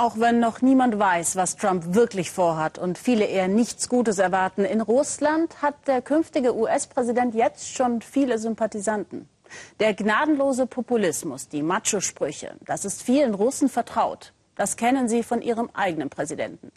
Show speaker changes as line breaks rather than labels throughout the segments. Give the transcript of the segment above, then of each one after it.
Auch wenn noch niemand weiß, was Trump wirklich vorhat und viele eher nichts Gutes erwarten, in Russland hat der künftige US-Präsident jetzt schon viele Sympathisanten. Der gnadenlose Populismus, die Macho-Sprüche, das ist vielen Russen vertraut. Das kennen sie von ihrem eigenen Präsidenten.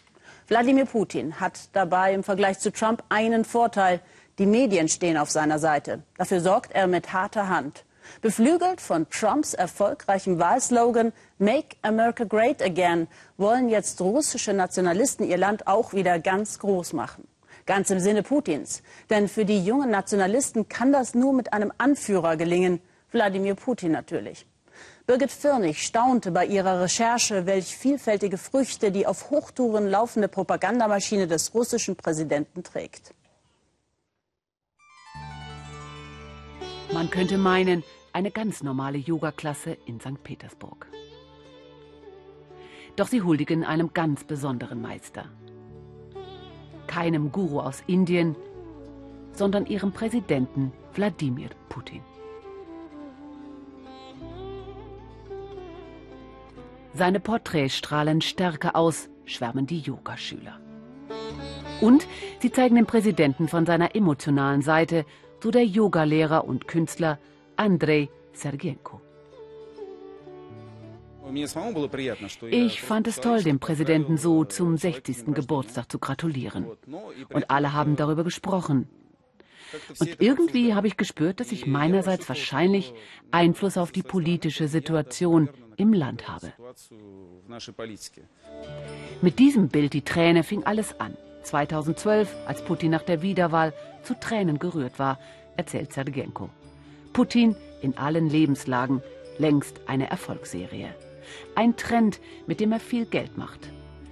Wladimir Putin hat dabei im Vergleich zu Trump einen Vorteil. Die Medien stehen auf seiner Seite. Dafür sorgt er mit harter Hand. Beflügelt von Trumps erfolgreichem Wahlslogan Make America Great Again wollen jetzt russische Nationalisten ihr Land auch wieder ganz groß machen. Ganz im Sinne Putins. Denn für die jungen Nationalisten kann das nur mit einem Anführer gelingen. Wladimir Putin natürlich. Birgit Firnig staunte bei ihrer Recherche, welch vielfältige Früchte die auf Hochtouren laufende Propagandamaschine des russischen Präsidenten trägt.
Man könnte meinen, eine ganz normale Yoga-Klasse in St. Petersburg. Doch sie huldigen einem ganz besonderen Meister. Keinem Guru aus Indien, sondern ihrem Präsidenten Wladimir Putin. Seine Porträts strahlen Stärke aus, schwärmen die Yogaschüler. Und sie zeigen den Präsidenten von seiner emotionalen Seite, so der Yogalehrer und Künstler Andrei Sergenko. Ich fand es toll, dem Präsidenten so zum 60. Geburtstag zu gratulieren. Und alle haben darüber gesprochen. Und irgendwie habe ich gespürt, dass ich meinerseits wahrscheinlich Einfluss auf die politische Situation im Land habe. Mit diesem Bild, die Träne, fing alles an. 2012, als Putin nach der Wiederwahl zu Tränen gerührt war, erzählt Sergenko. Putin in allen Lebenslagen, längst eine Erfolgsserie. Ein Trend, mit dem er viel Geld macht.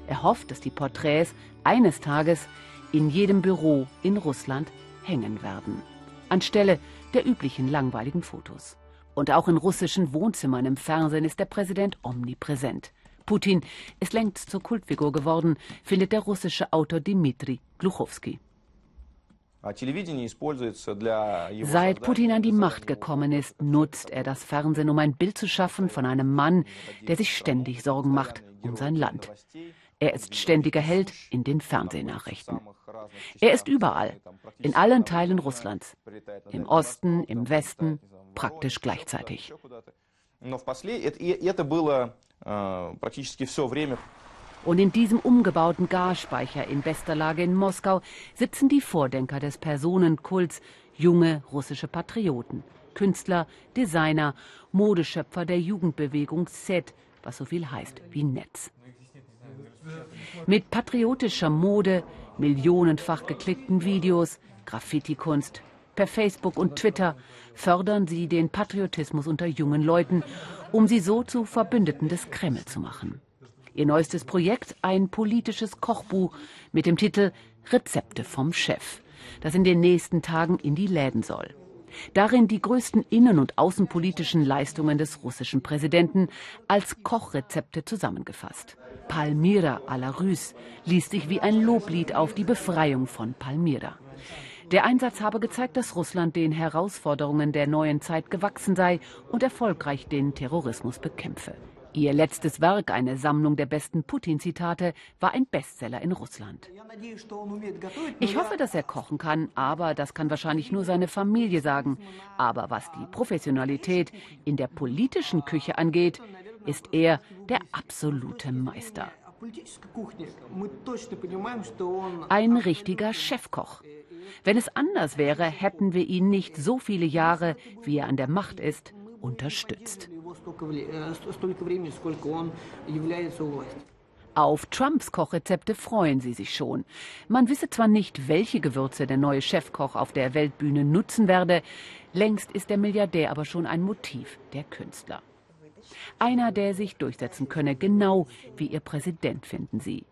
Er hofft, dass die Porträts eines Tages in jedem Büro in Russland hängen werden. Anstelle der üblichen langweiligen Fotos. Und auch in russischen Wohnzimmern im Fernsehen ist der Präsident omnipräsent. Putin ist längst zur Kultfigur geworden, findet der russische Autor Dmitri Gluchowski. Seit Putin an die Macht gekommen ist, nutzt er das Fernsehen, um ein Bild zu schaffen von einem Mann, der sich ständig Sorgen macht um sein Land. Er ist ständiger Held in den Fernsehnachrichten. Er ist überall, in allen Teilen Russlands, im Osten, im Westen, praktisch gleichzeitig. Und in diesem umgebauten Gasspeicher in bester Lage in Moskau sitzen die Vordenker des Personenkults, junge russische Patrioten, Künstler, Designer, Modeschöpfer der Jugendbewegung SET, was so viel heißt wie Netz. Mit patriotischer Mode, millionenfach geklickten Videos, Graffiti-Kunst, per Facebook und Twitter fördern sie den Patriotismus unter jungen Leuten, um sie so zu Verbündeten des Kreml zu machen. Ihr neuestes Projekt ein politisches Kochbuch mit dem Titel Rezepte vom Chef, das in den nächsten Tagen in die Läden soll. Darin die größten innen- und außenpolitischen Leistungen des russischen Präsidenten als Kochrezepte zusammengefasst. Palmyra à la Russe liest sich wie ein Loblied auf die Befreiung von Palmyra. Der Einsatz habe gezeigt, dass Russland den Herausforderungen der neuen Zeit gewachsen sei und erfolgreich den Terrorismus bekämpfe. Ihr letztes Werk, eine Sammlung der besten Putin-Zitate, war ein Bestseller in Russland. Ich hoffe, dass er kochen kann, aber das kann wahrscheinlich nur seine Familie sagen. Aber was die Professionalität in der politischen Küche angeht, ist er der absolute Meister. Ein richtiger Chefkoch. Wenn es anders wäre, hätten wir ihn nicht so viele Jahre, wie er an der Macht ist, unterstützt. Auf Trumps Kochrezepte freuen sie sich schon. Man wisse zwar nicht, welche Gewürze der neue Chefkoch auf der Weltbühne nutzen werde, längst ist der Milliardär aber schon ein Motiv der Künstler. Einer, der sich durchsetzen könne, genau wie ihr Präsident, finden sie.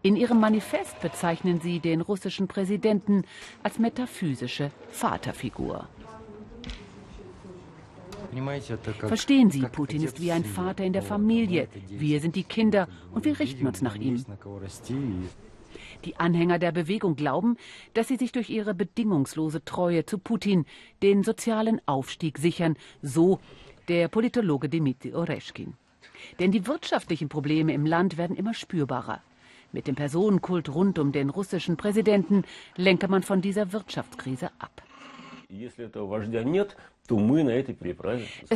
In ihrem Manifest bezeichnen sie den russischen Präsidenten als metaphysische Vaterfigur. Verstehen Sie, Putin ist wie ein Vater in der Familie. Wir sind die Kinder und wir richten uns nach ihm. Die Anhänger der Bewegung glauben, dass sie sich durch ihre bedingungslose Treue zu Putin den sozialen Aufstieg sichern, so der Politologe Dmitri Oreschkin. Denn die wirtschaftlichen Probleme im Land werden immer spürbarer. Mit dem Personenkult rund um den russischen Präsidenten lenke man von dieser Wirtschaftskrise ab. Es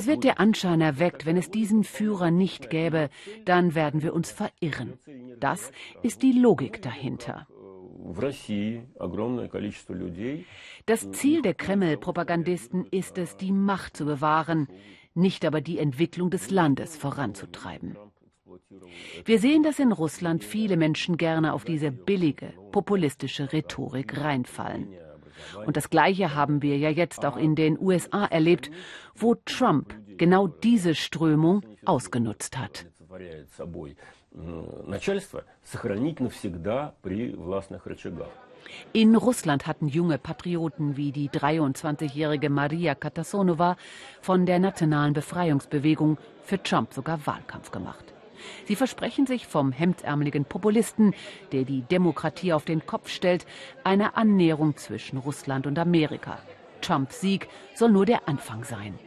wird der Anschein erweckt, wenn es diesen Führer nicht gäbe, dann werden wir uns verirren. Das ist die Logik dahinter. Das Ziel der Kreml-Propagandisten ist es, die Macht zu bewahren, nicht aber die Entwicklung des Landes voranzutreiben. Wir sehen, dass in Russland viele Menschen gerne auf diese billige, populistische Rhetorik reinfallen. Und das Gleiche haben wir ja jetzt auch in den USA erlebt, wo Trump genau diese Strömung ausgenutzt hat. In Russland hatten junge Patrioten wie die 23-jährige Maria Katasonova von der Nationalen Befreiungsbewegung für Trump sogar Wahlkampf gemacht. Sie versprechen sich vom hemdärmeligen Populisten, der die Demokratie auf den Kopf stellt, eine Annäherung zwischen Russland und Amerika. Trumps Sieg soll nur der Anfang sein.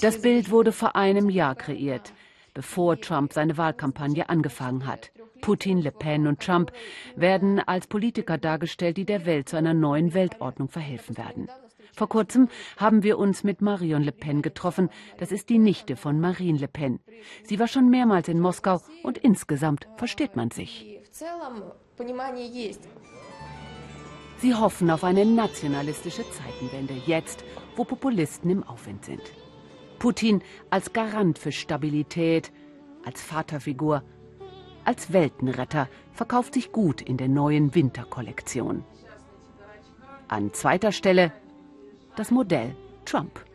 Das Bild wurde vor einem Jahr kreiert, bevor Trump seine Wahlkampagne angefangen hat. Putin, Le Pen und Trump werden als Politiker dargestellt, die der Welt zu einer neuen Weltordnung verhelfen werden. Vor kurzem haben wir uns mit Marion Le Pen getroffen. Das ist die Nichte von Marine Le Pen. Sie war schon mehrmals in Moskau und insgesamt versteht man sich. Sie hoffen auf eine nationalistische Zeitenwende, jetzt, wo Populisten im Aufwind sind. Putin als Garant für Stabilität, als Vaterfigur, als Weltenretter verkauft sich gut in der neuen Winterkollektion. An zweiter Stelle das Modell Trump.